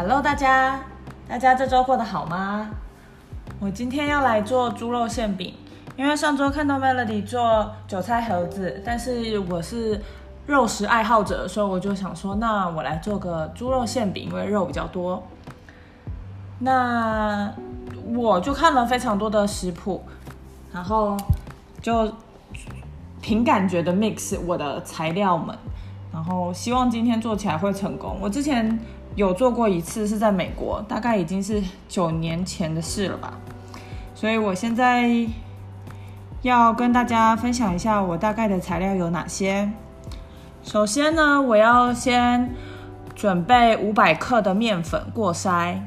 Hello，大家，大家这周过得好吗？我今天要来做猪肉馅饼，因为上周看到 Melody 做韭菜盒子，但是我是肉食爱好者，所以我就想说，那我来做个猪肉馅饼，因为肉比较多。那我就看了非常多的食谱，然后就凭感觉的 mix 我的材料们，然后希望今天做起来会成功。我之前有做过一次，是在美国，大概已经是九年前的事了吧。所以我现在要跟大家分享一下我大概的材料有哪些。首先呢，我要先准备五百克的面粉过筛，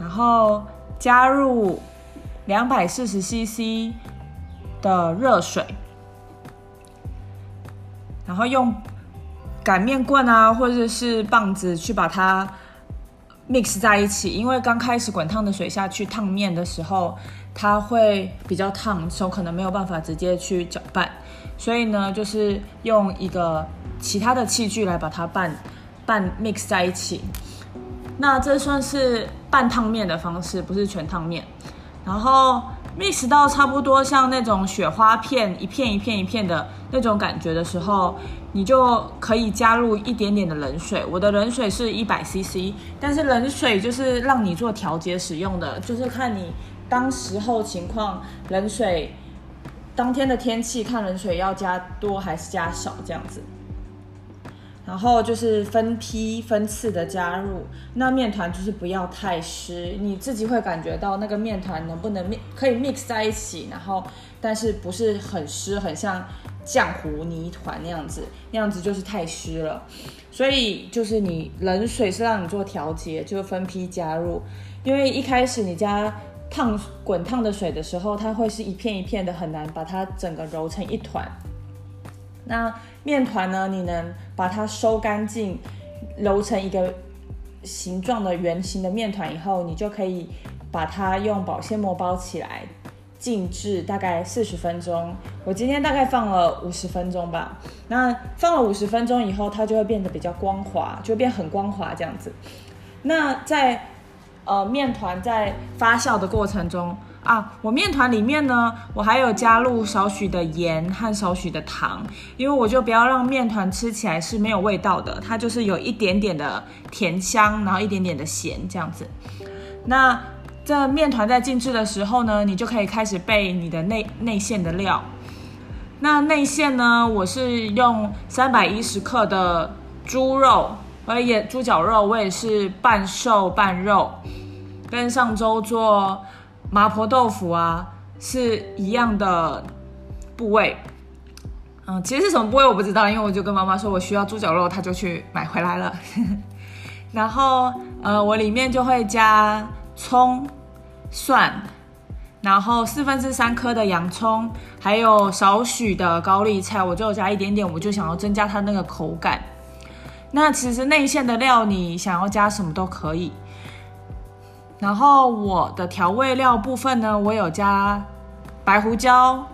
然后加入两百四十 CC 的热水，然后用擀面棍啊，或者是棒子去把它 mix 在一起。因为刚开始滚烫的水下去烫面的时候，它会比较烫，手可能没有办法直接去搅拌，所以呢，就是用一个其他的器具来把它拌拌 mix 在一起。那这算是半烫面的方式，不是全烫面。然后 mix 到差不多像那种雪花片一片一片一片的那种感觉的时候，你就可以加入一点点的冷水。我的冷水是一百 CC，但是冷水就是让你做调节使用的，就是看你当时候情况，冷水当天的天气看冷水要加多还是加少这样子。然后就是分批分次的加入，那面团就是不要太湿，你自己会感觉到那个面团能不能 mix 可以 mix 在一起，然后但是不是很湿，很像浆糊泥团那样子，那样子就是太湿了。所以就是你冷水是让你做调节，就分批加入，因为一开始你加烫滚烫的水的时候，它会是一片一片的，很难把它整个揉成一团。那面团呢？你能把它收干净，揉成一个形状的圆形的面团以后，你就可以把它用保鲜膜包起来，静置大概四十分钟。我今天大概放了五十分钟吧。那放了五十分钟以后，它就会变得比较光滑，就变很光滑这样子。那在呃面团在发酵的过程中。啊，我面团里面呢，我还有加入少许的盐和少许的糖，因为我就不要让面团吃起来是没有味道的，它就是有一点点的甜香，然后一点点的咸这样子。那这面团在静置的时候呢，你就可以开始备你的内内馅的料。那内馅呢，我是用三百一十克的猪肉，我也猪脚肉，我也是半瘦半肉，跟上周做。麻婆豆腐啊，是一样的部位。嗯，其实是什么部位我不知道，因为我就跟妈妈说我需要猪脚肉，她就去买回来了。然后，呃，我里面就会加葱、蒜，然后四分之三颗的洋葱，还有少许的高丽菜，我就加一点点，我就想要增加它那个口感。那其实内馅的料，你想要加什么都可以。然后我的调味料部分呢，我有加白胡椒、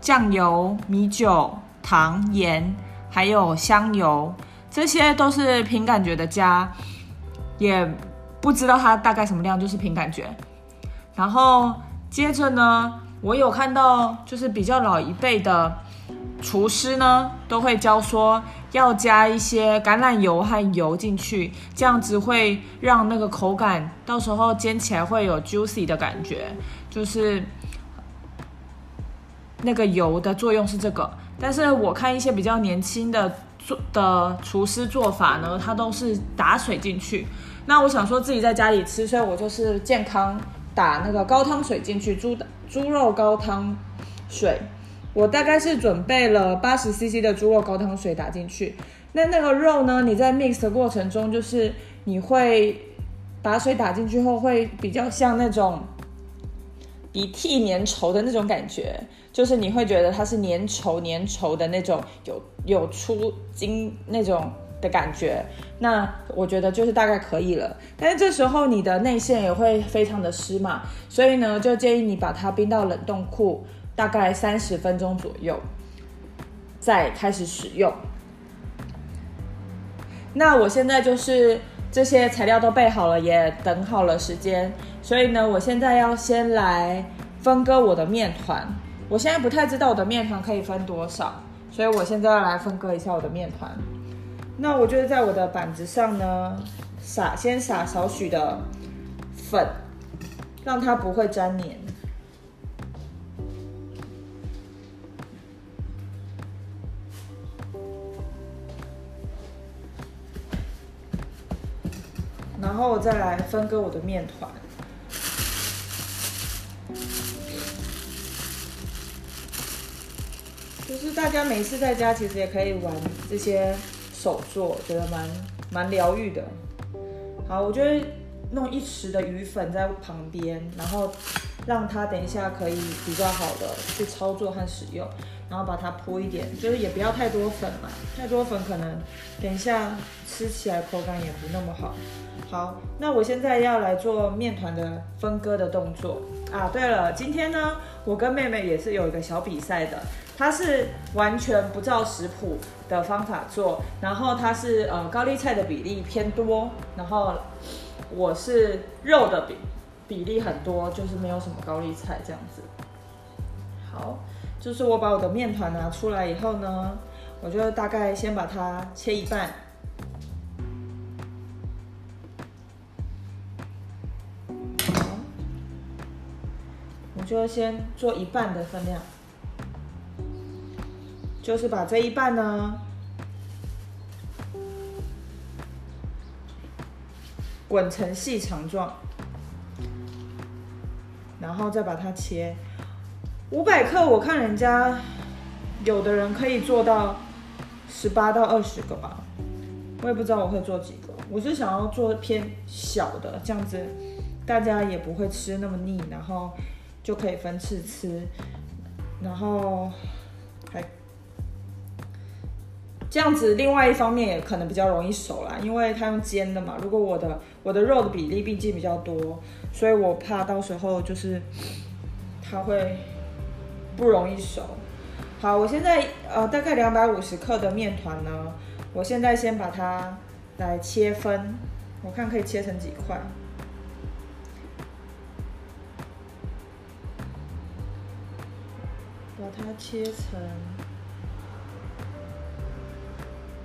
酱油、米酒、糖、盐，还有香油，这些都是凭感觉的加，也不知道它大概什么量，就是凭感觉。然后接着呢，我有看到就是比较老一辈的厨师呢，都会教说。要加一些橄榄油和油进去，这样子会让那个口感到时候煎起来会有 juicy 的感觉，就是那个油的作用是这个。但是我看一些比较年轻的做的厨师做法呢，他都是打水进去。那我想说自己在家里吃，所以我就是健康打那个高汤水进去，猪的猪肉高汤水。我大概是准备了八十 CC 的猪肉高汤水打进去，那那个肉呢？你在 mix 的过程中，就是你会把水打进去后，会比较像那种鼻涕粘稠的那种感觉，就是你会觉得它是粘稠粘稠的那种，有有出筋那种的感觉。那我觉得就是大概可以了。但是这时候你的内馅也会非常的湿嘛，所以呢，就建议你把它冰到冷冻库。大概三十分钟左右，再开始使用。那我现在就是这些材料都备好了，也等好了时间，所以呢，我现在要先来分割我的面团。我现在不太知道我的面团可以分多少，所以我现在要来分割一下我的面团。那我就是在我的板子上呢，撒先撒少许的粉，让它不会粘黏。然后我再来分割我的面团。就是大家每次在家其实也可以玩这些手作，觉得蛮蛮疗愈的。好，我就会弄一匙的鱼粉在旁边，然后让它等一下可以比较好的去操作和使用。然后把它铺一点，就是也不要太多粉嘛，太多粉可能等一下吃起来口感也不那么好。好，那我现在要来做面团的分割的动作啊。对了，今天呢，我跟妹妹也是有一个小比赛的，她是完全不照食谱的方法做，然后她是呃高丽菜的比例偏多，然后我是肉的比比例很多，就是没有什么高丽菜这样子。好。就是我把我的面团拿出来以后呢，我就大概先把它切一半，我就先做一半的分量，就是把这一半呢滚成细长状，然后再把它切。五百克，我看人家有的人可以做到十八到二十个吧，我也不知道我会做几个。我是想要做偏小的，这样子大家也不会吃那么腻，然后就可以分次吃，然后还这样子。另外一方面也可能比较容易熟啦，因为它用煎的嘛。如果我的我的肉的比例毕竟比较多，所以我怕到时候就是它会。不容易熟。好，我现在呃大概两百五十克的面团呢，我现在先把它来切分，我看可以切成几块。把它切成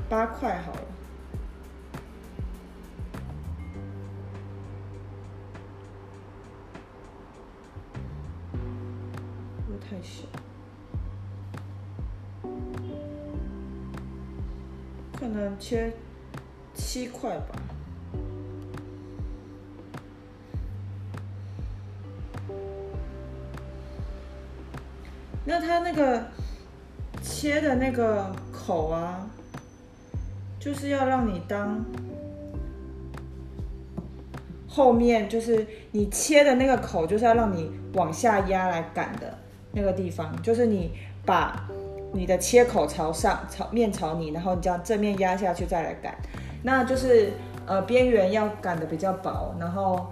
八块好了。可能切七块吧。那它那个切的那个口啊，就是要让你当后面，就是你切的那个口，就是要让你往下压来擀的。那个地方就是你把你的切口朝上，朝面朝你，然后你这样正面压下去再来擀，那就是呃边缘要擀的比较薄，然后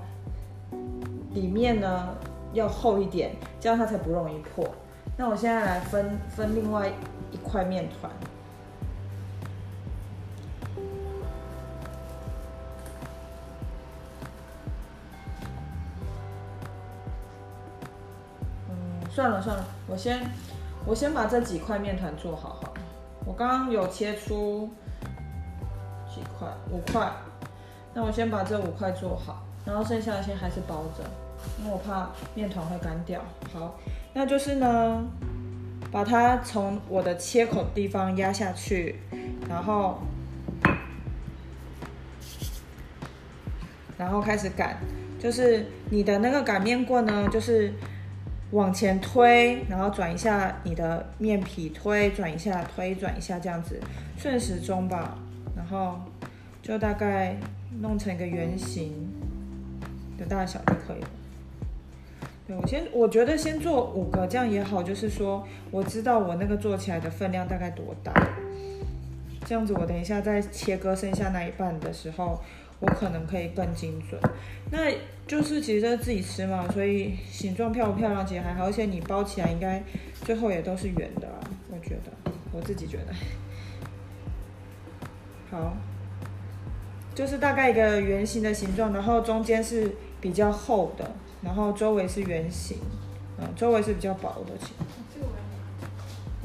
里面呢要厚一点，这样它才不容易破。那我现在来分分另外一块面团。算了算了，我先我先把这几块面团做好好。我刚刚有切出几块，五块。那我先把这五块做好，然后剩下的先还是包着，因为我怕面团会干掉。好，那就是呢，把它从我的切口地方压下去，然后然后开始擀，就是你的那个擀面棍呢，就是。往前推，然后转一下你的面皮，推转一下，推转一下，这样子顺时钟吧，然后就大概弄成一个圆形的大小就可以了。对我先，我觉得先做五个，这样也好，就是说我知道我那个做起来的分量大概多大，这样子我等一下再切割剩下那一半的时候。我可能可以更精准，那就是其实自己吃嘛，所以形状漂不漂亮其实还好，而且你包起来应该最后也都是圆的，我觉得，我自己觉得。好，就是大概一个圆形的形状，然后中间是比较厚的，然后周围是圆形，嗯，周围是比较薄的。这个我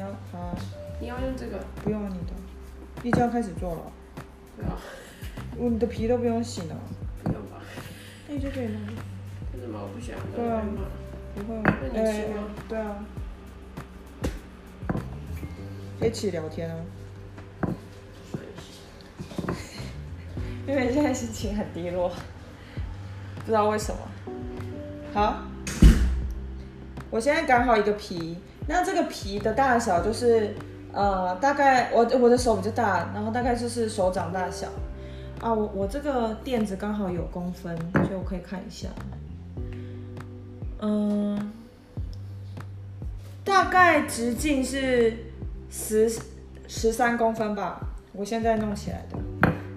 要要啊，你要用这个，不用啊你的，你就要开始做了。对啊，我你的皮都不用洗呢，不用吧？那你就可以弄。为什么我不喜欢对啊吗？不会那你洗吗对啊，一起聊天啊。因为现在心情很低落，不知道为什么。好，我现在擀好一个皮，那这个皮的大小就是，呃，大概我我的手比较大，然后大概就是手掌大小。啊，我我这个垫子刚好有公分，所以我可以看一下。嗯，大概直径是十十三公分吧，我现在弄起来的。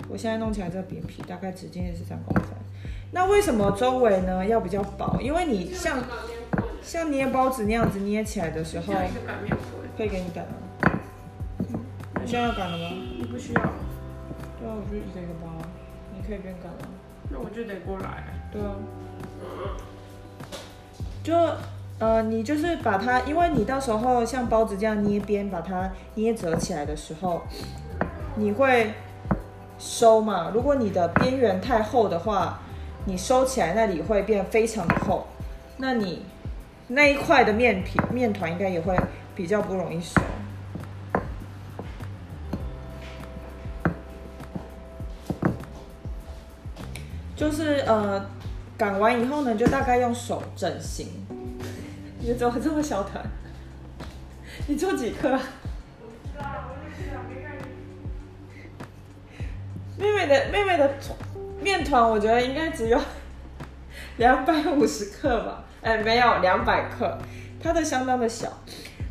我现在弄起来这个扁皮大概直径是十三公分。那为什么周围呢要比较薄？因为你像像捏包子那样子捏起来的时候，可以给你擀吗？你现在要擀了吗？你不需要，对啊，我就一个一个包啊，你可以边干了。那我就得过来。对啊，就呃，你就是把它，因为你到时候像包子这样捏边，把它捏折起来的时候，你会收嘛。如果你的边缘太厚的话，你收起来那里会变非常的厚，那你那一块的面皮面团应该也会比较不容易收。就是呃，擀完以后呢，就大概用手整形。你怎么这么小团？你做几颗啊？妹妹的妹妹的面团，我觉得应该只有两百五十克吧？哎，没有两百克，它的相当的小。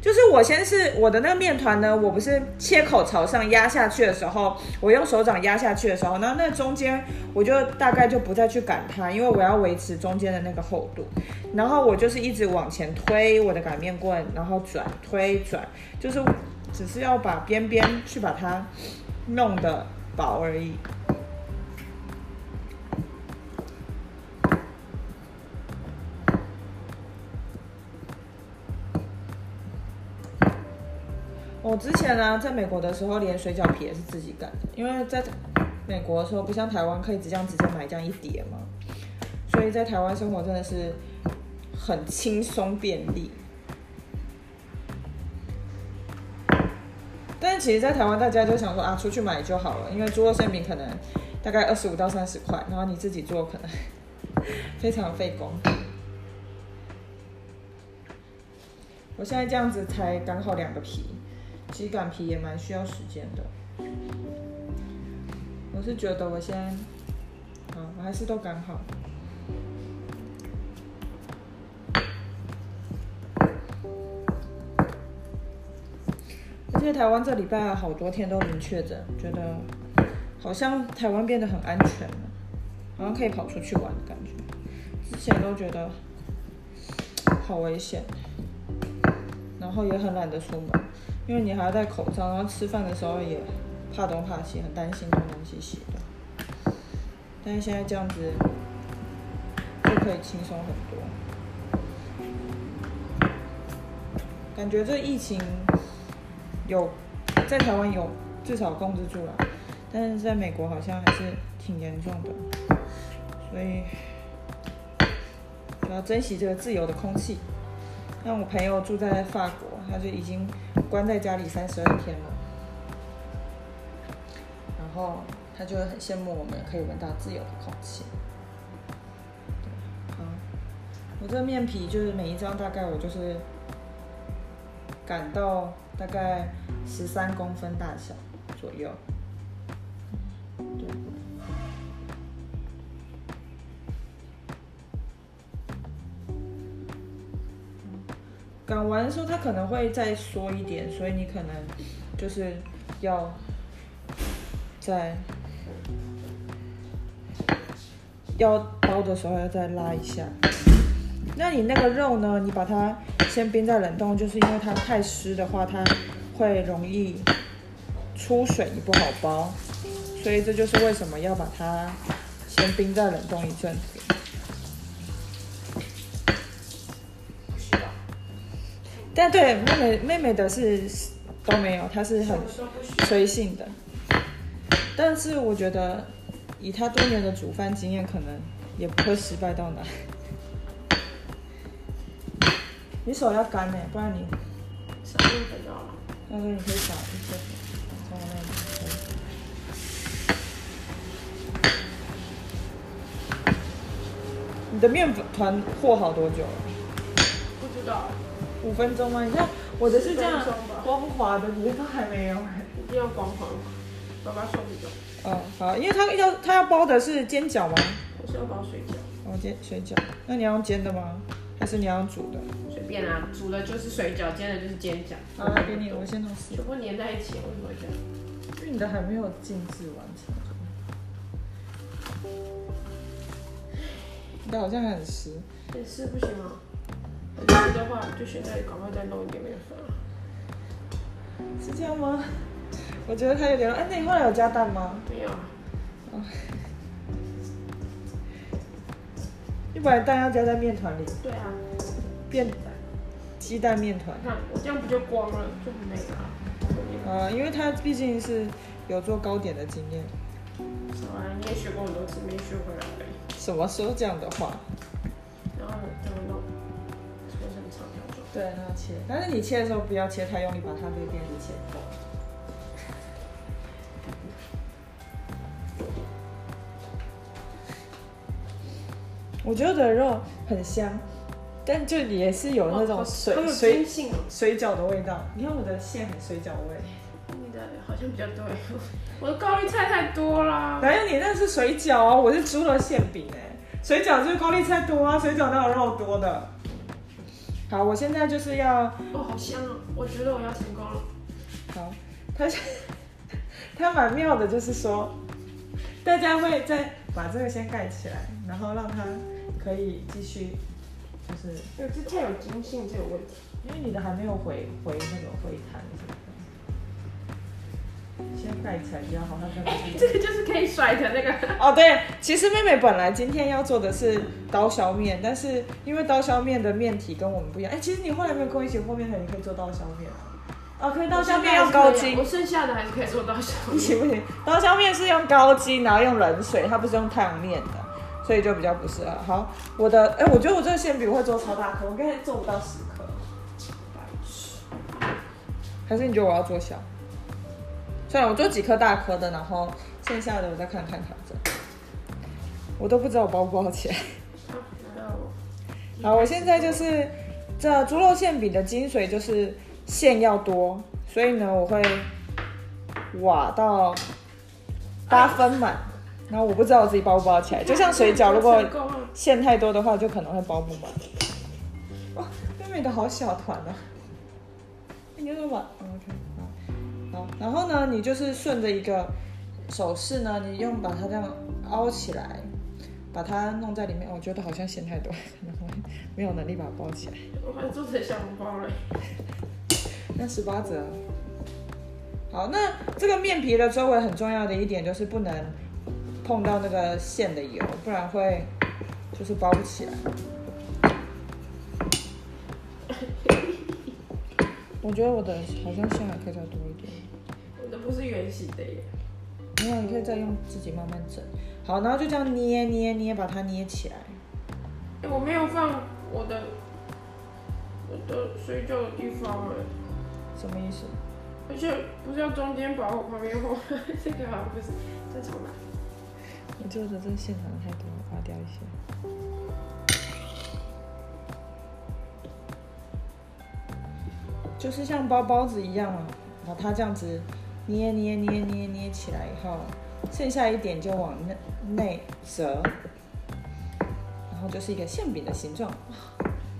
就是我先是我的那个面团呢，我不是切口朝上压下去的时候，我用手掌压下去的时候，那那中间我就大概就不再去擀它，因为我要维持中间的那个厚度。然后我就是一直往前推我的擀面棍，然后转推转，就是只是要把边边去把它弄得薄而已。我之前呢，在美国的时候，连水饺皮也是自己擀的，因为在美国的时候，不像台湾可以直接直接买这样一叠嘛，所以在台湾生活真的是很轻松便利。但其实，在台湾大家就想说啊，出去买就好了，因为猪肉馅饼可能大概二十五到三十块，然后你自己做可能 非常费工。我现在这样子才刚好两个皮，其实擀皮也蛮需要时间的。我是觉得我先，啊，我还是都擀好。而且台湾这礼拜好多天都零确诊，觉得好像台湾变得很安全了，好像可以跑出去玩的感觉。之前都觉得好危险，然后也很懒得出门，因为你还要戴口罩，然后吃饭的时候也怕东怕西，很担心东东西西的。但是现在这样子就可以轻松很多。感觉这疫情有在台湾有至少控制住了，但是在美国好像还是挺严重的，所以就要珍惜这个自由的空气。像我朋友住在法国，他就已经关在家里三十二天了，然后他就会很羡慕我们可以闻到自由的空气。好，我这个面皮就是每一张大概我就是擀到大概十三公分大小左右。擀完的时候，它可能会再缩一点，所以你可能就是要在要包的时候要再拉一下。那你那个肉呢？你把它先冰在冷冻，就是因为它太湿的话，它会容易出水，你不好包，所以这就是为什么要把它先冰在冷冻一阵子。但对妹妹妹妹的是都没有，她是很。随性的。但是我觉得以她多年的煮饭经验，可能也不会失败到哪。你手要干呢、不然你少面粉就好了。到你可以撒一些从我那里可以。你的面粉团和好多久了？不知道，五分钟吗？你看我的是这样10分钟吧光滑的，你的都还没有。一定要光滑。爸爸手比较，哦，好，因为他要他要包的是煎饺吗？我是要包水饺，哦，煎水饺。那你要用煎的吗？还是你要用煮的？随便啊，煮的就是水饺，煎的就是煎饺。好，来给你，我先弄四全部粘在一起，为什么会这样？因为你的还没有静置完成。你的好像很湿。很湿不行吗？的话，就现在赶快再弄一点面粉啊。是这样吗？我觉得它有点……哎，那你后来有加蛋吗？没有啊，你把蛋要加在面团里，对啊，变鸡蛋面团。看我这样不就光了，就很美了啊。呃，因为他毕竟是有做糕点的经验。少啊，你也学过很多次，没学回来而已。什么时候这样的话？然后。对，那要切，但是你切的时候不要切太用力，把它这边给切破。我觉得的肉很香，但就也是有那种水水饺的味道。你看我的馅很水饺味，你的好像比较对，我的高丽菜太多啦。哪有你那是水饺啊，我是猪肉馅饼哎，水饺就是高丽菜多啊，水饺哪有肉多的？好，我现在就是要哦，好香哦！我觉得我要成功了。好，他他蛮妙的，就是说，大家会再把这个先盖起来，然后让它可以继续，就是对，这太有金性，这有问题。因为你的还没有回回那个回弹什么的，先盖起来比较好，它才不这个就是可以甩的那个。哦，对，其实妹妹本来今天要做的是刀削面，但是因为刀削面的面体跟我们不一样，哎，其实你后来没有跟我一起和面的，你可以做刀削面啊。哦，可以刀削面用高筋我，剩下的还是可以做刀削 不行不行，刀削面是用高筋，然后用冷水，它不是用太阳面的，所以就比较不适合。好，我的，哎，我觉得我这个馅饼会做超大颗，我刚才做不到十颗，还是你觉得我要做小？算了，我做几颗大颗的，然后剩下的我再看看调整。我都不知道我包不包起来。好，我。好，我现在就是这猪肉馅饼的精髓就是馅要多，所以呢，我会挖到八分满。然后我不知道我自己包不包起来，就像水饺，如果 馅太多的话，就可能会包不满。哇，妹妹的好小团啊！你就说吧，OK，好，然后呢，你就是顺着一个手势呢，你用把它这样凹起来，把它弄在里面。我觉得好像馅太多，可能会没有能力把它包起来。我还做成小笼包了。那十八折。好，那这个面皮的周围很重要的一点就是不能碰到那个馅的油，不然会就是包不起来。我觉得我的好像馅还可以再多一点，我的不是圆形的耶。没有，你可以再用自己慢慢整。好，然后就这样捏捏捏，把它捏起来。哎，我没有放我的我的水饺的地方哎，什么意思？而且不是要中间把，我旁边厚，这个好像不是，再重来。我觉得这个馅长得太多，了拔掉一些。就是像包包子一样啊，把它这样子捏捏捏捏捏起来以后，剩下一点就往内内折，然后就是一个馅饼的形状，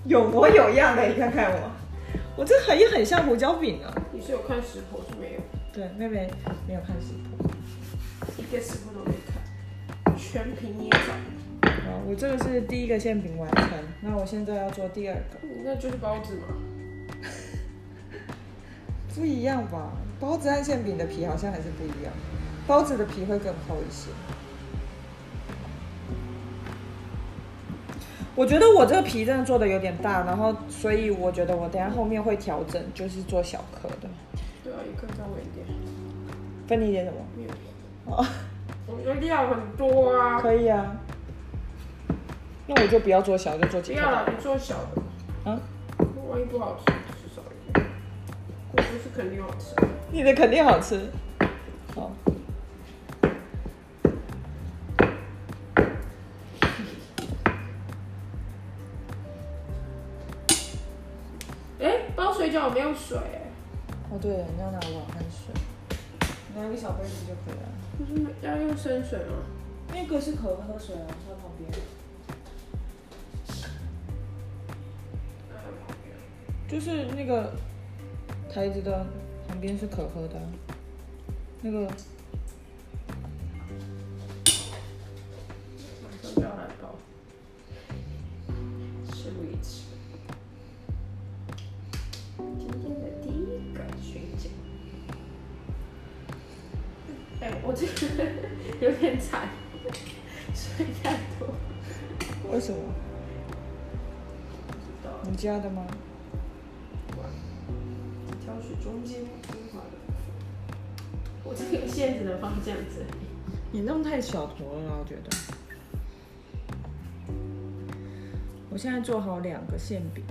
有模有样的。你看看我，我这很也很像胡椒饼啊。你是有看食谱是没有？对，妹妹没有看食谱。一个食谱都没看，全凭捏造。好，我这个是第一个馅饼完成，那我现在要做第二个。那就是包子嘛。不一样吧？包子和馅饼的皮好像还是不一样，包子的皮会更厚一些。我觉得我这个皮真的做的有点大，然后所以我觉得我等下后面会调整，就是做小颗的。对啊，一颗稍微一点。分你一点什么？没有，哦，我们的料很多啊。可以啊。那我就不要做小，就做几颗。不要了，你做小的。嗯，万一不好吃。我不是肯定好吃。你的肯定好吃。好。哎，包水饺没有水哎。哦，对，你要拿碗和水，拿一个小杯子就可以了。不是要用生水吗？那个是可喝水啊，在旁边。就是那个台子的旁边是可喝的，那个现在做好两个馅饼。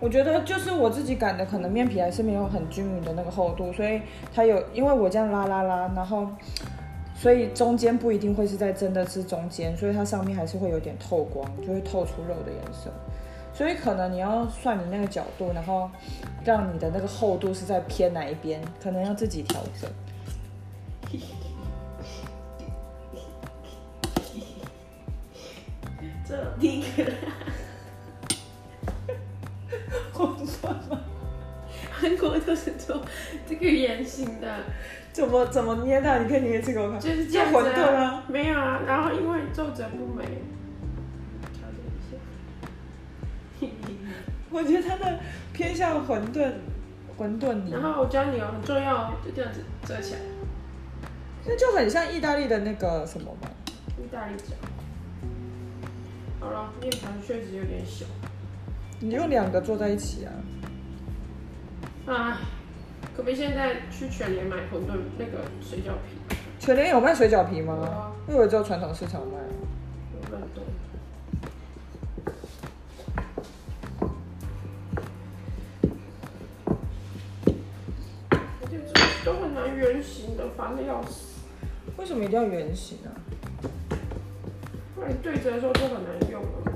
我觉得就是我自己擀的，可能面皮还是没有很均匀的那个厚度，所以它有，因为我这样拉拉拉，然后所以中间不一定会是在真的是中间，所以它上面还是会有点透光，就会透出肉的颜色。所以可能你要算你那个角度，然后让你的那个厚度是在偏哪一边，可能要自己调整。这第一个，混乱吗？韩国都是做这个圆形的，怎么怎么捏的？你可以捏这个给我看。就是这样子馄饨啊啊。没有啊，然后因为皱褶不美，我觉得它的偏向馄饨，馄饨泥然，后我教你哦，很重要哦，就这样子折起来，那就很像意大利的那个什么嘛。意大利饺。好了，面团确实有点小。你用两个做在一起啊？啊，可不可以现在去全联买馄饨那个水饺皮？全联有卖水饺皮吗有啊？我以为只有传统市场卖。有冷冻。圆形的，烦的要死。为什么一定要圆形啊？不然你对折的时候就很难用了。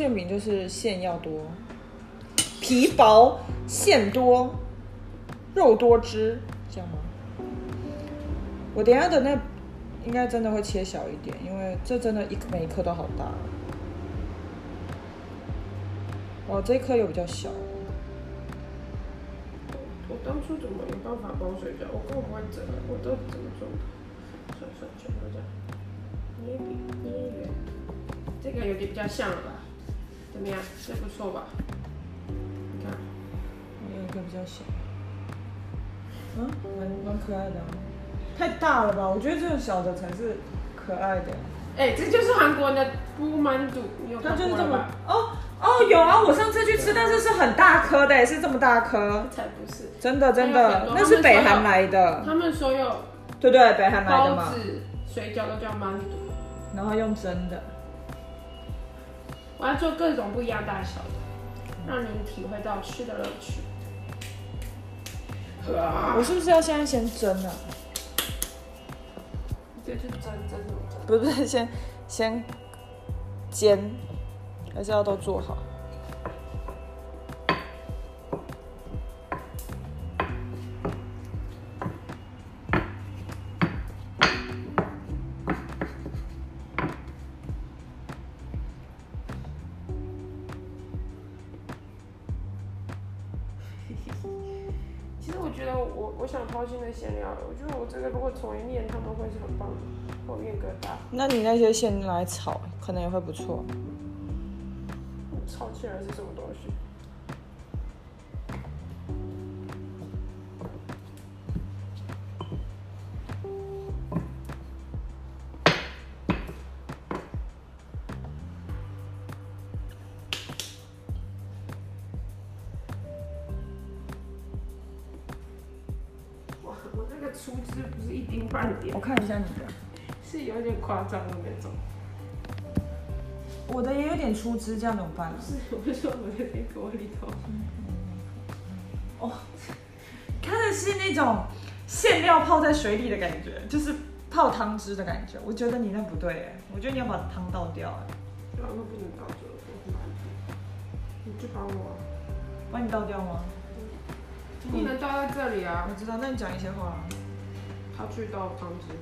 馅饼就是馅要多，皮薄馅多，肉多汁，这样吗？我等下的那应该真的会切小一点，因为这真的一每一颗都好大。哇，这一颗又比较小，我当初怎么没办法包水饺？我根本不会折，我都怎么做的？算了算了，全部都这样，捏饼捏圆，这个有点比较像了吧？怎么样？这不错吧？你看，有一个比较小，嗯，蛮蛮可爱的啊、太大了吧？我觉得这种小的才是可爱的。哎、这就是韩国人的布曼肚，你有看它就是这么？哦哦有啊，我上次去吃，但是是很大颗的，是这么大颗，才不是，真的真的那是北韩来的，他们所有对对，北韩来的嘛，包子、水饺都叫满肚。然后用蒸的，我要做各种不一样大小的，让您体会到吃的乐趣。啊我是不是要现在先蒸啊？就去蒸蒸什么蒸？不是不是，先先煎，还是要都做好？是很棒的，后面疙瘩，那你那些先来炒，可能也会不错。炒起来是什么东西？夸张的那种。我的也有点出汁，这样怎么办啊？是，我说我的那锅里头，哦，它的是那种馅料泡在水里的感觉，就是泡汤汁的感觉。我觉得你那不对哎，我觉得你要把汤倒掉哎，对啊，那不能倒这个，我很难你去帮我啊，帮你倒掉吗？不能倒在这里啊，我知道，那你讲一些话。他去倒汤汁。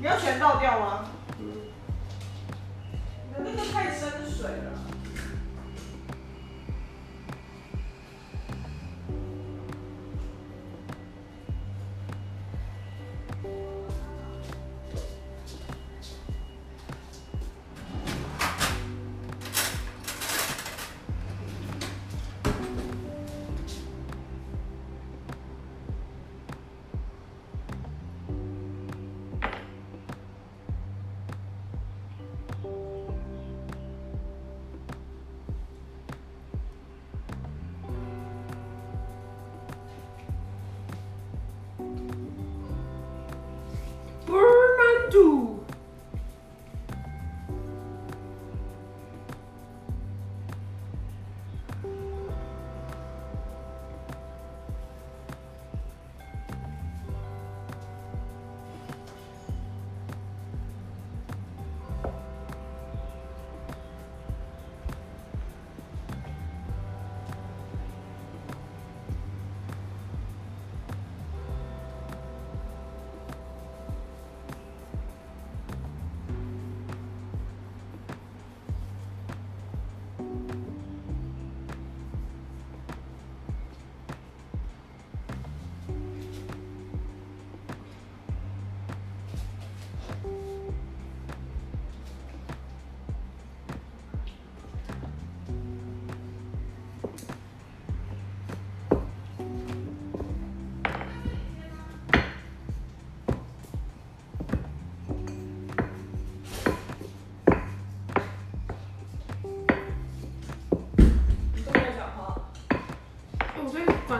你要全倒掉吗？嗯，你的那个太深水了。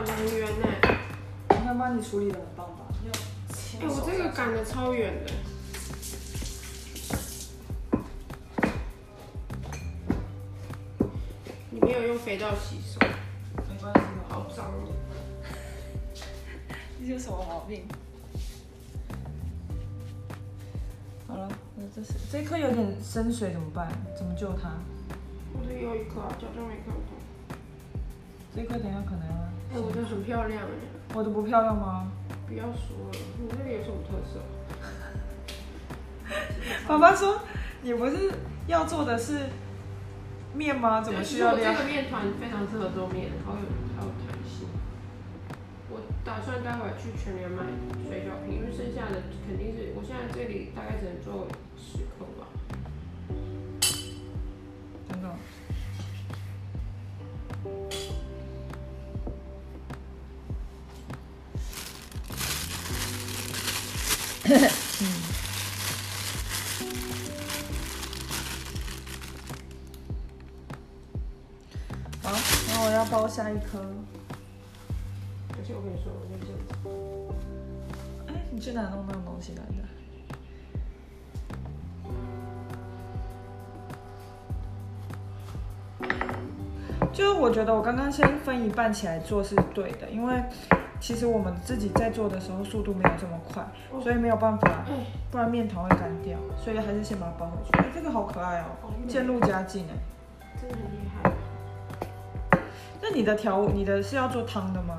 我这个管的很圆呢，你看帮你处理的很棒吧？哎、我这个赶的超远的。你没有用肥皂洗手，没关系的，好脏哦。你有什么毛病？好了，那这是这颗有点深水怎么办？怎么救它？我这里有一颗啊，假装没看到。这颗等下可能要哎、我的很漂亮哎，我的不漂亮吗？不要说了，你这里有什么特色？爸爸说你不是要做的是面吗？怎么需要这？个面团非常适合做面，好有好有弹性。我打算待会儿去全联买水饺皮，因为剩下的肯定是我现在这里大概只能做十口吧。好，那我要包下一颗。而且我跟你说，我在这你去哪弄那种东西来的？就是我觉得我刚刚先分一半起来做是对的，因为其实我们自己在做的时候速度没有这么快，所以没有办法，哎，不然面团会干掉，所以还是先把它包回去。哎，这个好可爱哦，渐入佳境哎。真的很厉害。那你的调，你的是要做汤的吗？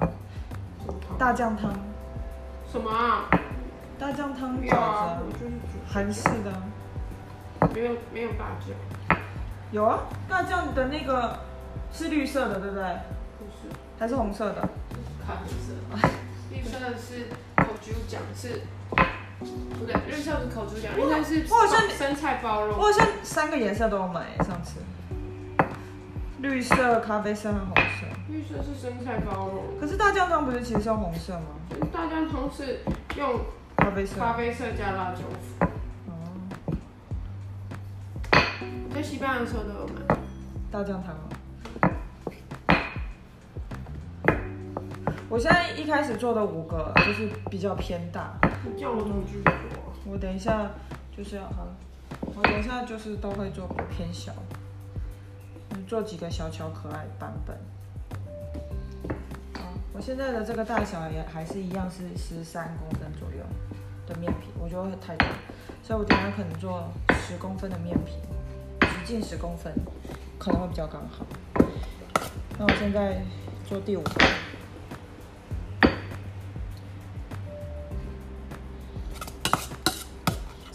大酱汤，什么啊？大酱汤饺没有啊，子我，就是煮韩式的。没有没有大酱，有啊，大酱的那个是绿色的，对不对？不是，还是红色的？咖啡色。绿色是口珠酱，是不对，绿色是口珠酱，绿色是我好像生菜包肉。我好像三个颜色都有买，上次。绿色、咖啡色和红色。绿色是生菜包肉，可是大酱汤不是其实是用红色吗？就是大家同是用咖啡色。咖啡色加辣椒粉。哦，我在西班牙的时候都有买。大酱汤哦。我现在一开始做的五个就是比较偏大，你叫我怎么去做？我等一下就是要好了，我等一下就是都会做偏小，嗯做几个小巧可爱版本。好，我现在的这个大小也还是一样是十三公分左右的面皮，我觉得会太大，所以我等下可能做十公分的面皮，直径十公分，可能会比较刚好。那我现在做第五个。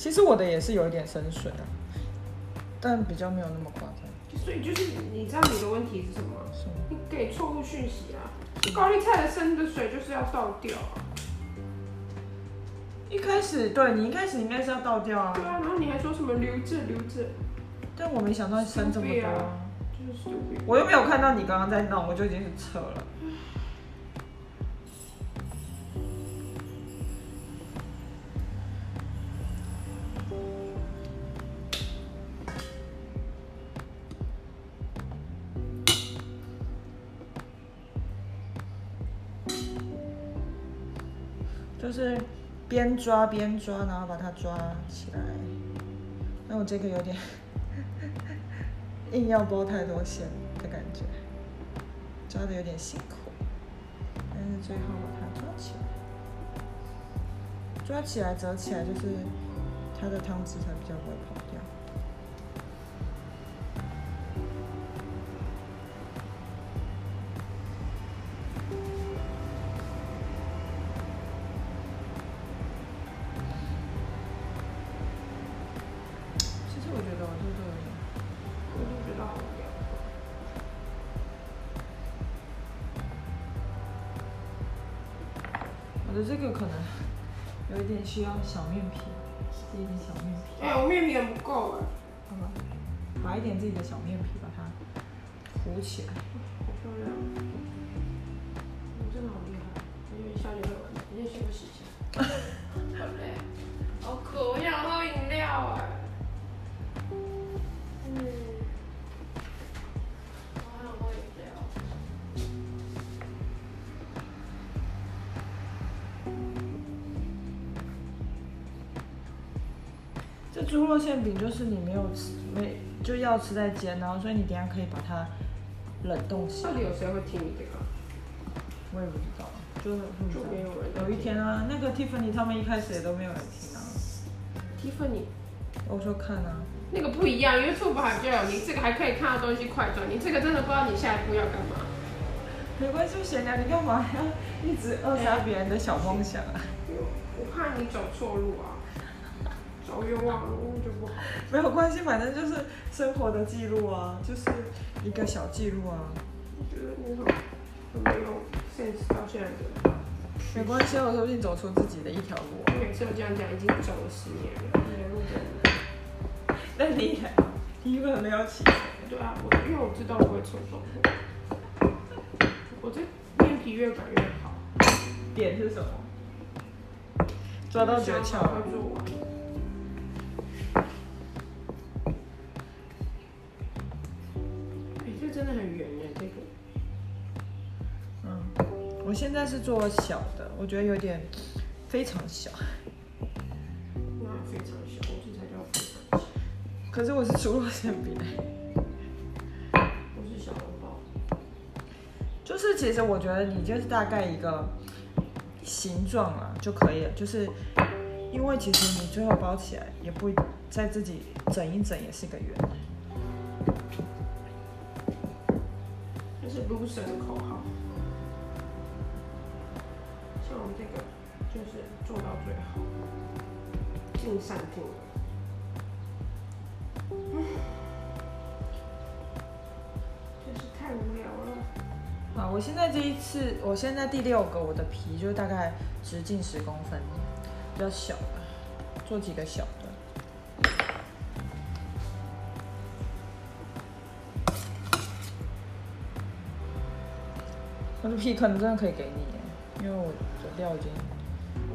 其实我的也是有一点深水啊，但比较没有那么夸张。所以就是你知道你的问题是什么？你给错误讯息啊！高丽菜的生的水就是要倒掉啊。一开始对你一开始应该是要倒掉啊，对啊，然后你还说什么留着留着，但我没想到生这么多、啊。就是。我又没有看到你刚刚在弄，我就已经是撤了。就是边抓边抓，然后把它抓起来。那我这个有点硬要剥太多线的感觉，抓的有点辛苦，但是最后把它抓起来，抓起来折起来，就是它的汤汁才比较不会跑个可能有一点需要小面皮，自己的小面皮，哎、我面皮也不够哎，好吧，把一点自己的小面皮把它糊起来。猪肉馅饼就是你没有吃，没就要吃再煎，然后所以你等下可以把它冷冻起来到。底有谁会听你这个？我也不知道，就是就没有人有一天啊，那个 Tiffany 他们一开始也都没有人听啊。Tiffany，我说看啊，那个不一样，YouTube 还就有你这个还可以看到东西快转，你这个真的不知道你下一步要干嘛。没关系，闲聊，你干嘛要一直扼杀别人的小梦想啊？我怕你走错路啊，走冤枉路就不好。没有关系，反正就是生活的记录啊，就是一个小记录啊。我觉得你很很没有 sense 到现在的。没关系，我说不定走出自己的一条路啊。我每次都这样讲，已经走了十年了，你的路真的。但你你根本没有起。对啊，我因为我知道我会错错路。我这面皮越改越好，点是什么？抓到诀窍了。真的很圆耶，这个。嗯，我现在是做小的，我觉得有点非常小。那非常小，我这才叫非常小。可是我是猪肉馅饼，我是小笼包。就是其实我觉得你就是大概一个形状啊就可以了，就是因为其实你最后包起来也不再自己整一整也是个圆。这是 Lucian 的口号。像我们这个就是做到最好，尽善尽美。嗯真是太无聊了。啊，我现在这一次，我现在第六个，我的皮就大概直径十公分，比较小的，做几个小的。我的 P 可能真的可以给你耶，因为我的料已经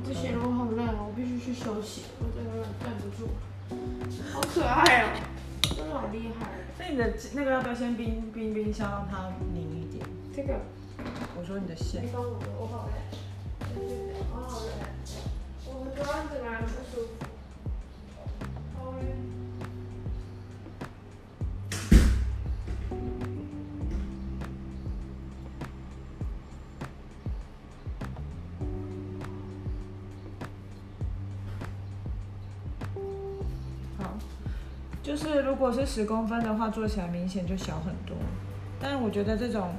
不行，我好累哦，我必须去休息，我真的站不住。好可爱哦，真的好厉害。那你的那个要不要先冰冰冰箱，让它凝一点？这个我说你的线你，帮我，我好累。我好累。我的桌子蛮不舒服。如果是十公分的话，做起来明显就小很多。但是我觉得这种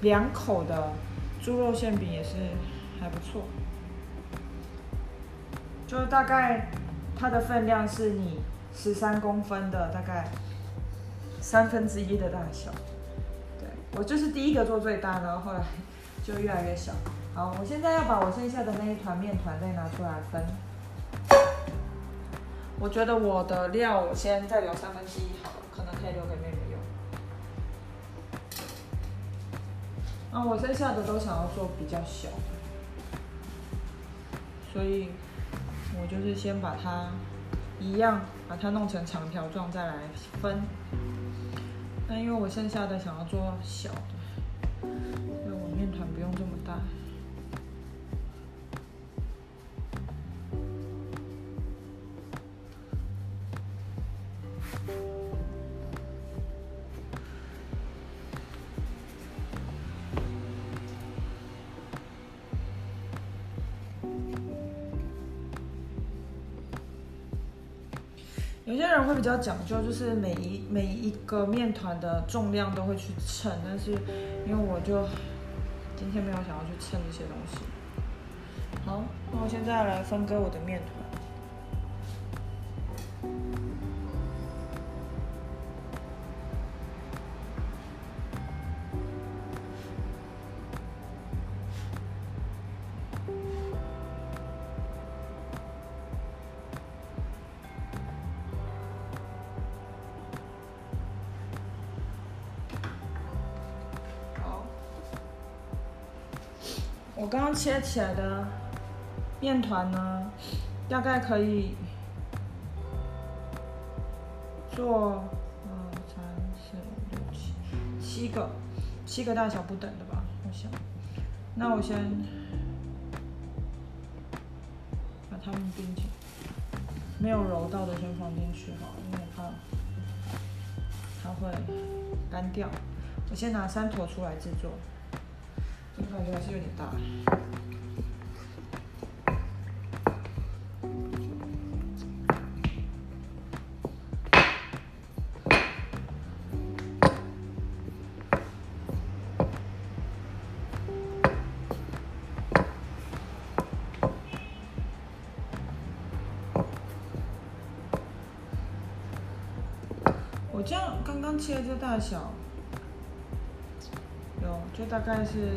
两口的猪肉馅饼也是还不错，就大概它的分量是你十三公分的大概三分之一的大小。对我就是第一个做最大，然后后来就越来越小。好，我现在要把我剩下的那一团面团再拿出来分。我觉得我的料我先再留三分之一好了，可能可以留给妹妹用。啊，我剩下的都想要做比较小，所以我就是先把它一样把它弄成长条状再来分。但因为我剩下的想要做小的，所以我面团不用这么有些人会比较讲究，就是每一每一个面团的重量都会去称，但是因为我就今天没有想要去称这些东西。好，那我现在来分割我的面团。切起来的面团呢，大概可以做二三四五六七七个，七个大小不等的吧，我想。那我先把它们并进，没有揉到的先放进去哈，因为我怕它会干掉。我先拿三坨出来制作，感觉还是有点大。我这样刚刚切的这大小，有就大概是，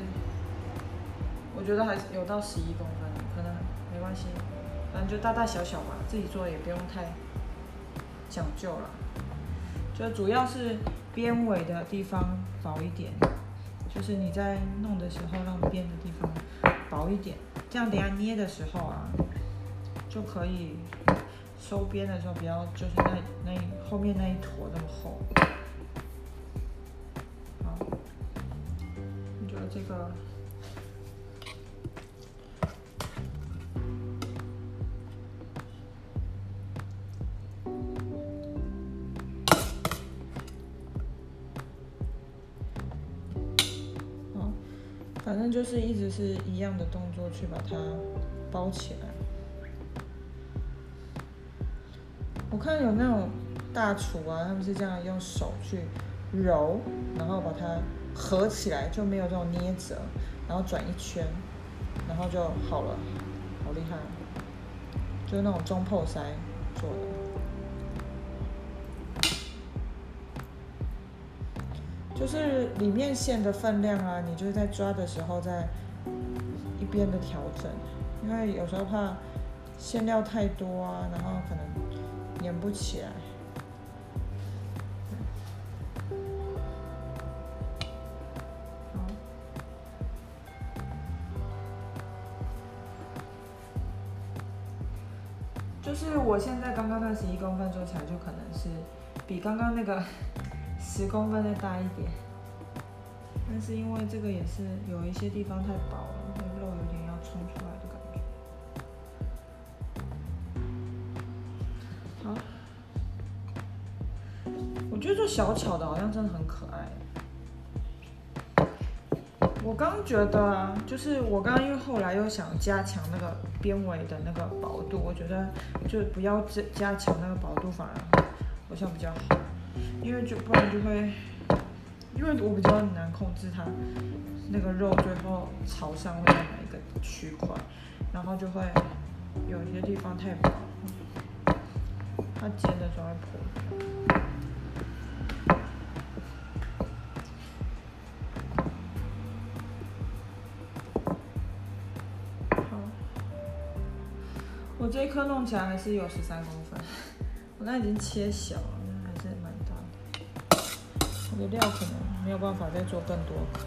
我觉得还是有到十一公分，可能没关系，反正就大大小小吧，自己做也不用太讲究了。就主要是边尾的地方薄一点，就是你在弄的时候让边的地方薄一点，这样等下捏的时候啊，就可以收边的时候不要就是那那后面那一坨那么厚。好，你觉得这个就是一直是一样的动作去把它包起来。我看有那种大厨啊，他们是这样用手去揉，然后把它合起来，就没有这种捏折，然后转一圈，然后就好了，好厉害，就是那种中破塞做的。就是里面线的分量啊，你就是在抓的时候在一边的调整，因为有时候怕馅料太多啊，然后可能粘不起来。就是我现在刚刚那十一公分做起来，就可能是比刚刚那个十公分再大一点。但是因为这个也是有一些地方太薄了，那肉有点要冲出来的感觉。好，我觉得这小巧的好像真的很可爱。我刚觉得，就是我刚刚因为后来又想加强那个边围的那个薄度，我觉得就不要加加强那个薄度，反而好像比较好，因为就不然就会，因为我比较难控制它那个肉最后朝上会在哪一个区块，然后就会有一些地方太薄，它煎的时候会破。好，我这一颗弄起来还是有十三公分，我那已经切小了，的料可能没有办法再做更多颗。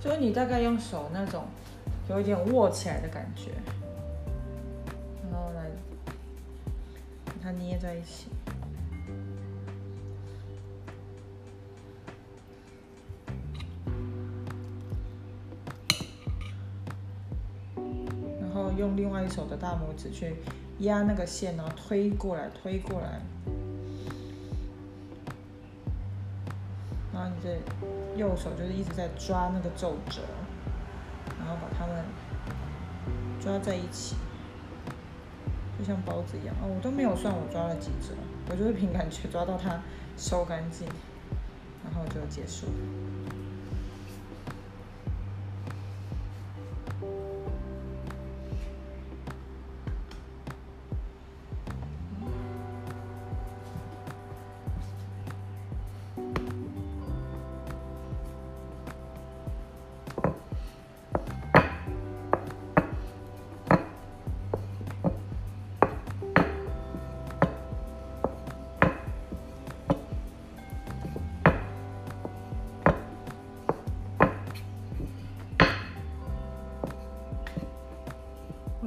就是你大概用手那种有一点握起来的感觉，然后来把它捏在一起。用另外一手的大拇指去压那个线，然后推过来，推过来。然后你这右手就是一直在抓那个皱褶，然后把它们抓在一起，就像包子一样。哦，我都没有算我抓了几折，我就是凭感觉抓到它收干净，然后就结束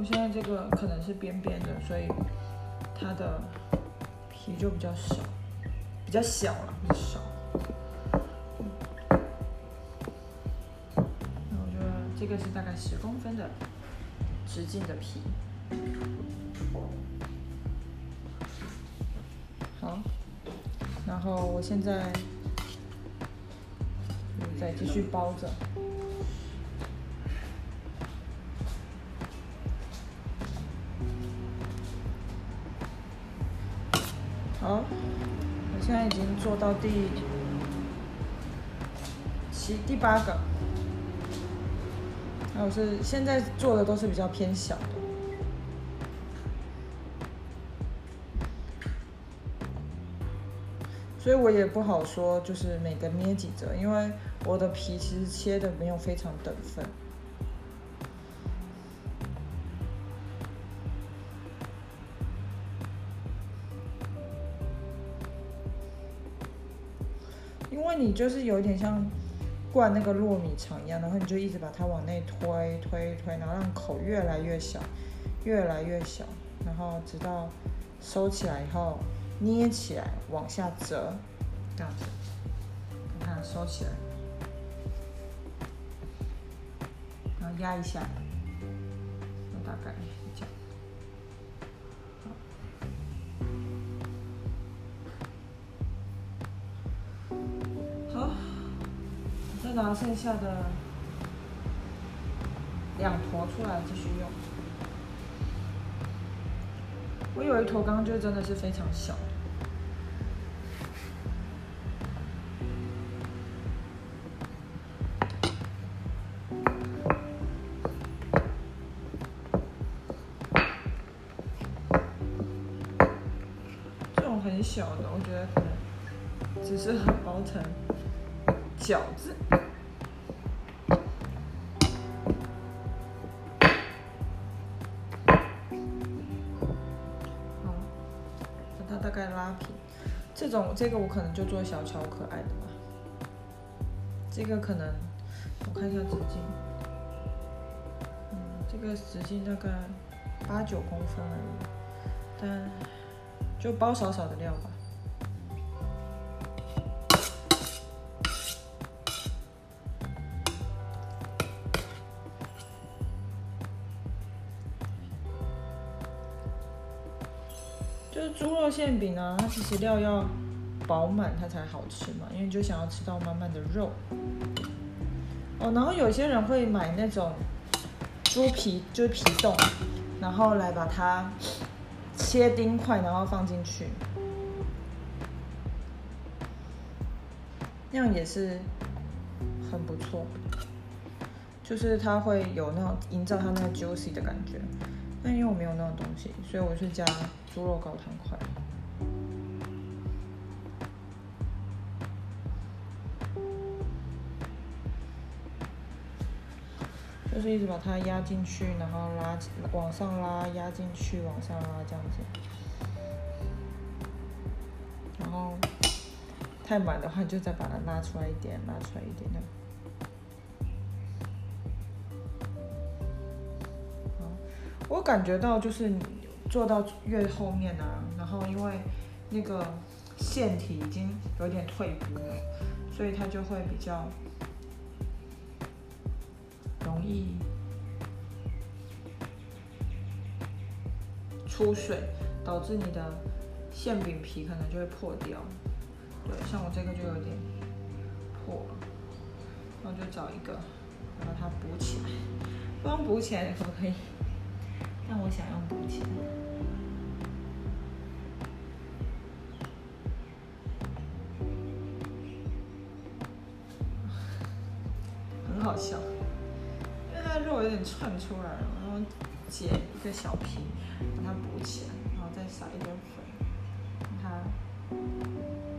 我现在这个可能是边边的，所以它的皮就比较少，比较小了，比较少。那我觉得这个是大概十公分的直径的皮。好，然后我现在再继续包着。第七、第八个，还有是现在做的都是比较偏小的，所以我也不好说，就是每个捏几折，因为我的皮其实切的没有非常等分。就是有点像灌那个糯米肠一样，然后你就一直把它往内推推推，然后让口越来越小，越来越小，然后直到收起来以后捏起来往下折，这样子，你看收起来，然后压一下，大概剩下的两坨出来，继续用。我有一坨，刚刚就真的是非常小。这种很小的，我觉得可能只是很薄层饺子。这种这个我可能就做小巧可爱的吧。这个可能我看一下直径，嗯，这个直径大概八九公分而已，但就包少少的料吧。就是猪肉馅饼啊，它其实料要饱满，它才好吃嘛，因为就想要吃到满满的肉。哦，然后有些人会买那种猪皮，就是皮冻，然后来把它切丁块，然后放进去，那样也是很不错。就是它会有那种营造它那个 juicy 的感觉。但因为我没有那种东西，所以我是加猪肉高汤块。就一直把它压进去，然后拉往上拉，压进去，往上拉这样子。然后太满的话，就再把它拉出来一点，拉出来一点点。我感觉到就是你做到越后面啊，然后因为那个腺体已经有点退步了，所以它就会比较容易出水，导致你的馅饼皮可能就会破掉。对，像我这个就有点破了，然后就找一个把它补起来，不用补起来可不可以。但我想要补起来，出来了，然后剪一个小皮，把它补起来，然后再撒一点粉，让它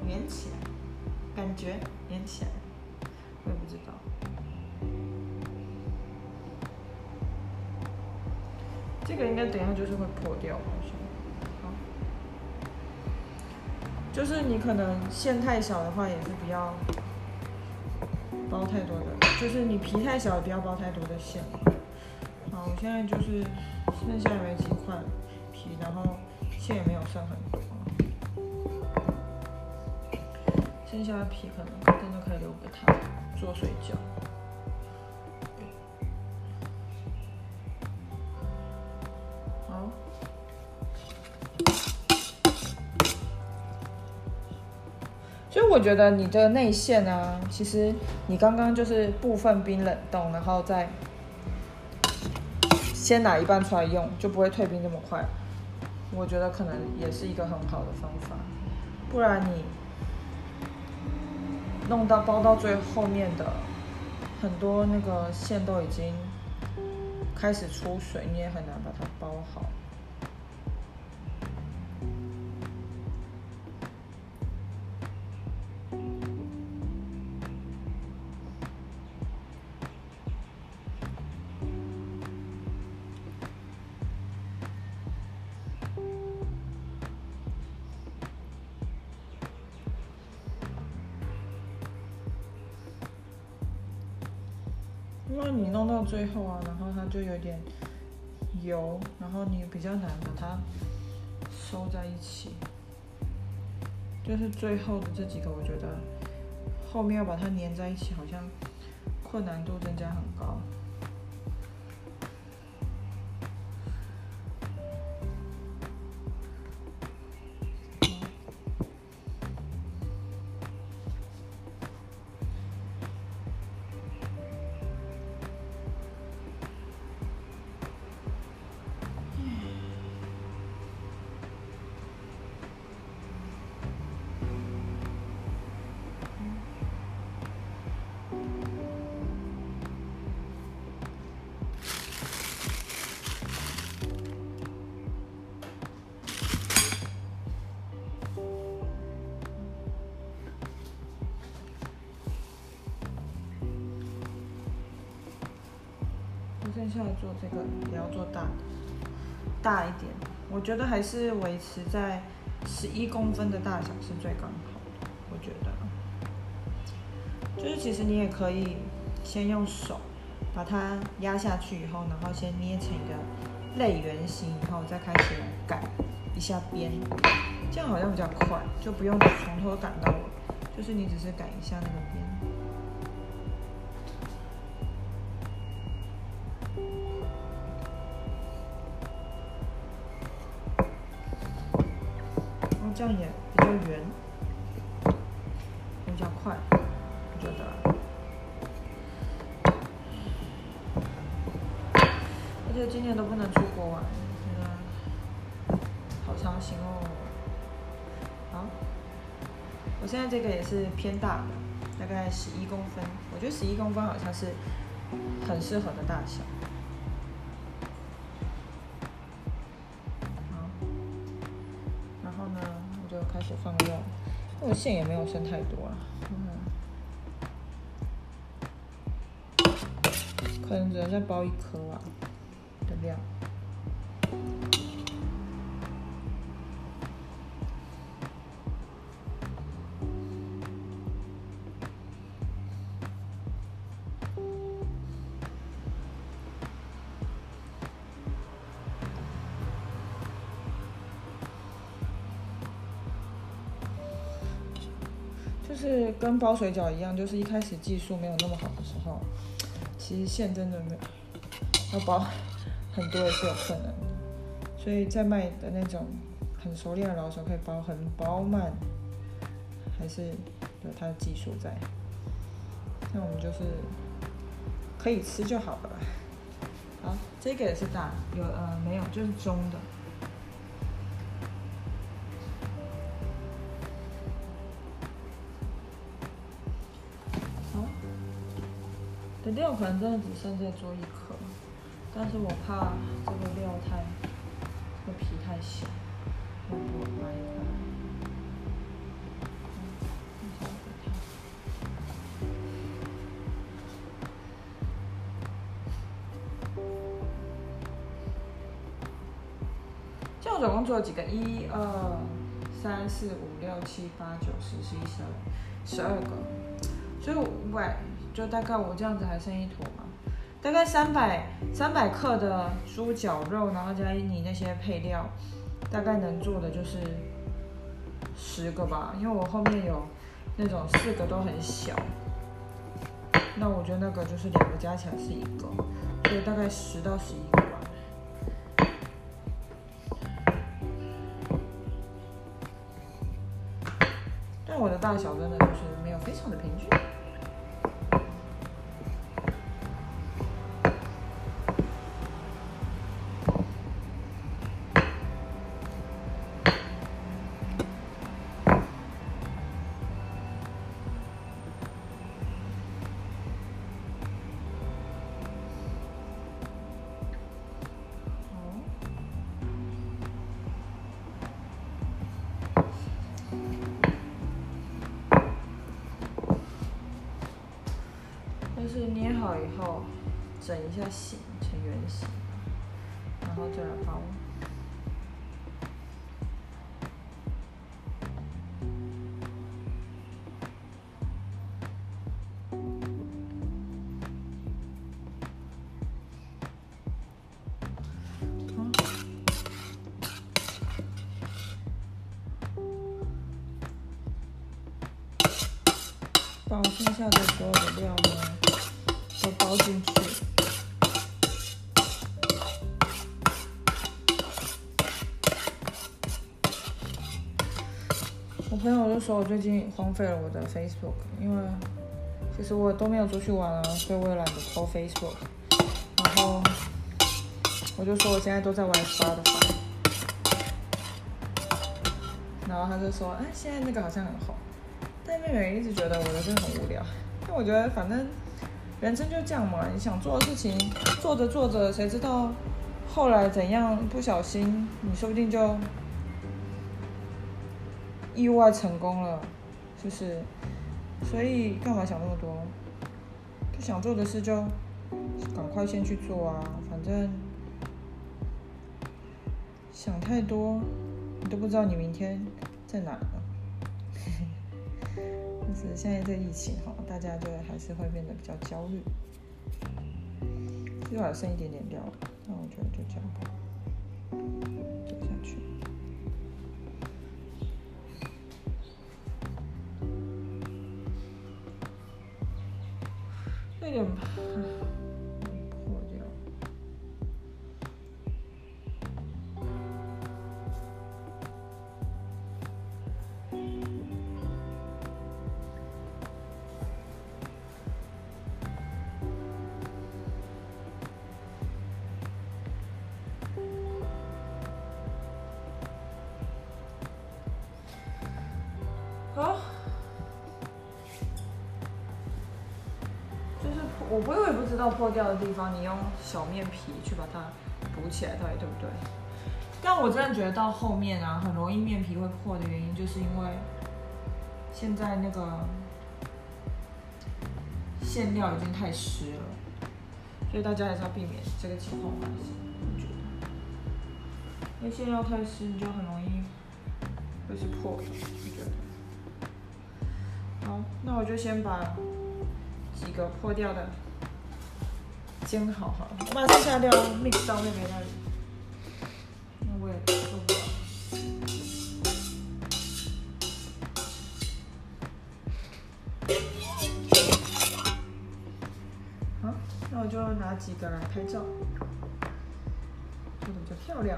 连起来，感觉连起来，我也不知道。这个应该等下就是会破掉，好像。好，就是你可能馅太小的话，也是不要包太多的，就是你皮太小，也不要包太多的馅。我现在就是剩下没几块皮，然后馅也没有剩很多，剩下的皮可能真的可以留给他做水饺。所以我觉得你的内馅啊，其实你刚刚就是部分冰冷冻，然后再先拿一半出来用，就不会退冰这么快。我觉得可能也是一个很好的方法，不然你弄到包到最后面的很多那个馅都已经开始出水，你也很难把它包好。最后啊，然后它就有点油，然后你比较难把它收在一起。就是最后的这几个，我觉得后面要把它粘在一起，好像困难度增加很高。觉得还是维持在十一公分的大小是最刚好的。我觉得，就是其实你也可以先用手把它压下去以后，然后先捏成一个类圆形，以后再开始改一下边，这样好像比较快，就不用从头赶到尾，就是你只是改一下那个边。这样也比较圆，比较快，我觉得。而且今年都不能出国玩，真的好伤心哦。好，我现在这个也是偏大的，大概十一公分，我觉得十一公分好像是很适合的大小。这个线也没有剩太多了，嗯，可能只能再包一颗啊。包水饺一样，就是一开始技术没有那么好的时候，其实馅真的没有要包很多也是有困难的。所以在卖的那种很熟练的老手可以包很饱满，还是有它的技术在。那我们就是可以吃就好了。好，这个也是大，有呃没有就是中的。的料可能真的只剩下做一颗，但是我怕这个料太，这个皮太小，要多掰一掰。嗯这我总共做了几个？一二三四五六七八九十十一十二十二个，所以五百就大概我这样子还剩一坨嘛，大概三百三百克的猪脚肉，然后加你那些配料，大概能做的就是十个吧，因为我后面有那种四个都很小，那我觉得那个就是两个加起来是一个，所以大概十到十一个吧。但我的大小真的就是没有非常的平均。整一下形成圆形，然后再来包。把剩下的所有的料呢都包进去。我朋友就说我最近荒废了我的 Facebook，因为其实我都没有出去玩啊，所以我也懒得偷 Facebook。然后我就说我现在都在玩 Spotify，然后他就说，哎，现在那个好像很红。但妹妹一直觉得我的真的很无聊，但我觉得反正人生就这样嘛，你想做的事情做着做着，谁知道后来怎样？不小心你说不定就意外成功了，是不是？所以干嘛想那么多？不想做的事就赶快先去做啊，反正想太多，你都不知道你明天在哪呢。但是现在这疫情哈，大家就还是会变得比较焦虑。又还剩一点点料，那我觉得就这样吧，走下去。点吧。我不我也不知道破掉的地方，你用小面皮去把它补起来，到底对不对？但我真的觉得到后面啊，很容易面皮会破的原因，就是因为现在那个馅料已经太湿了，所以大家还是要避免这个情况发生。我觉得，因为馅料太湿，你就很容易会是破的，我觉得。好，那我就先把几个破掉的煎好好，我把剩下料 mix 到妹妹那里。那我也受不了。好，那我就拿几个来拍照，做的比较漂亮。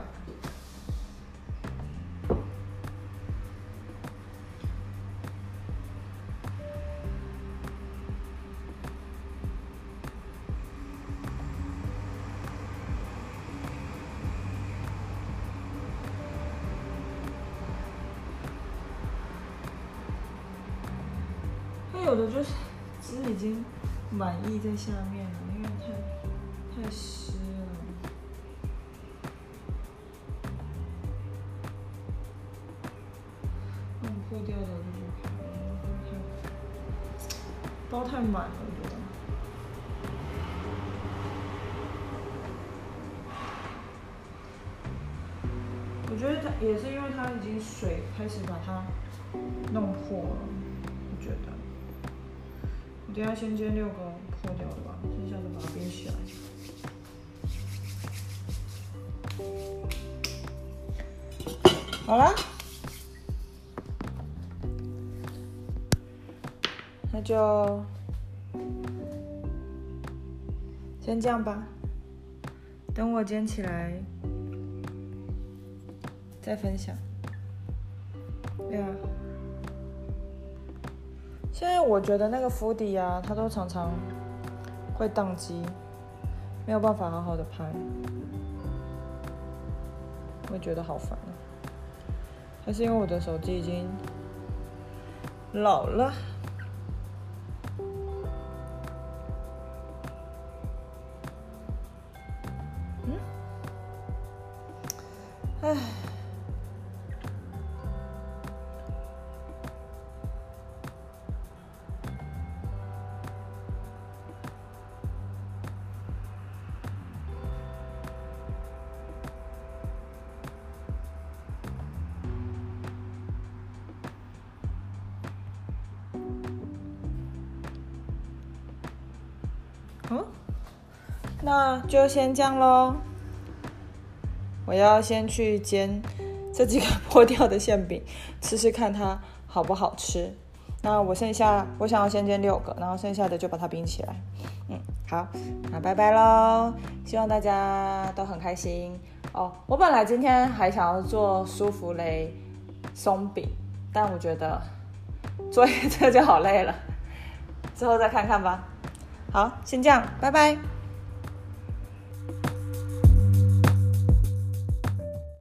我就是其实已经满溢在下面了，因为太太湿了。那破掉的就不看了，太包太满了，我觉得。我觉得它也是因为它已经水开始把它弄破了，等下先煎六个破掉的吧，剩下的把它冰起来。好了，那就先这样吧。等我煎起来再分享。对啊。现在我觉得那个伏底啊，它都常常会宕机，没有办法好好的拍，我觉得好烦啊。还是因为我的手机已经老了。就先这样喽。我要先去煎这几个破掉的馅饼，吃吃看它好不好吃。那我剩下我想要先煎六个，然后剩下的就把它冰起来。嗯，好，那拜拜喽。希望大家都很开心哦。我本来今天还想要做舒芙蕾松饼，但我觉得做这个就好累了，之后再看看吧。好，先这样，拜拜。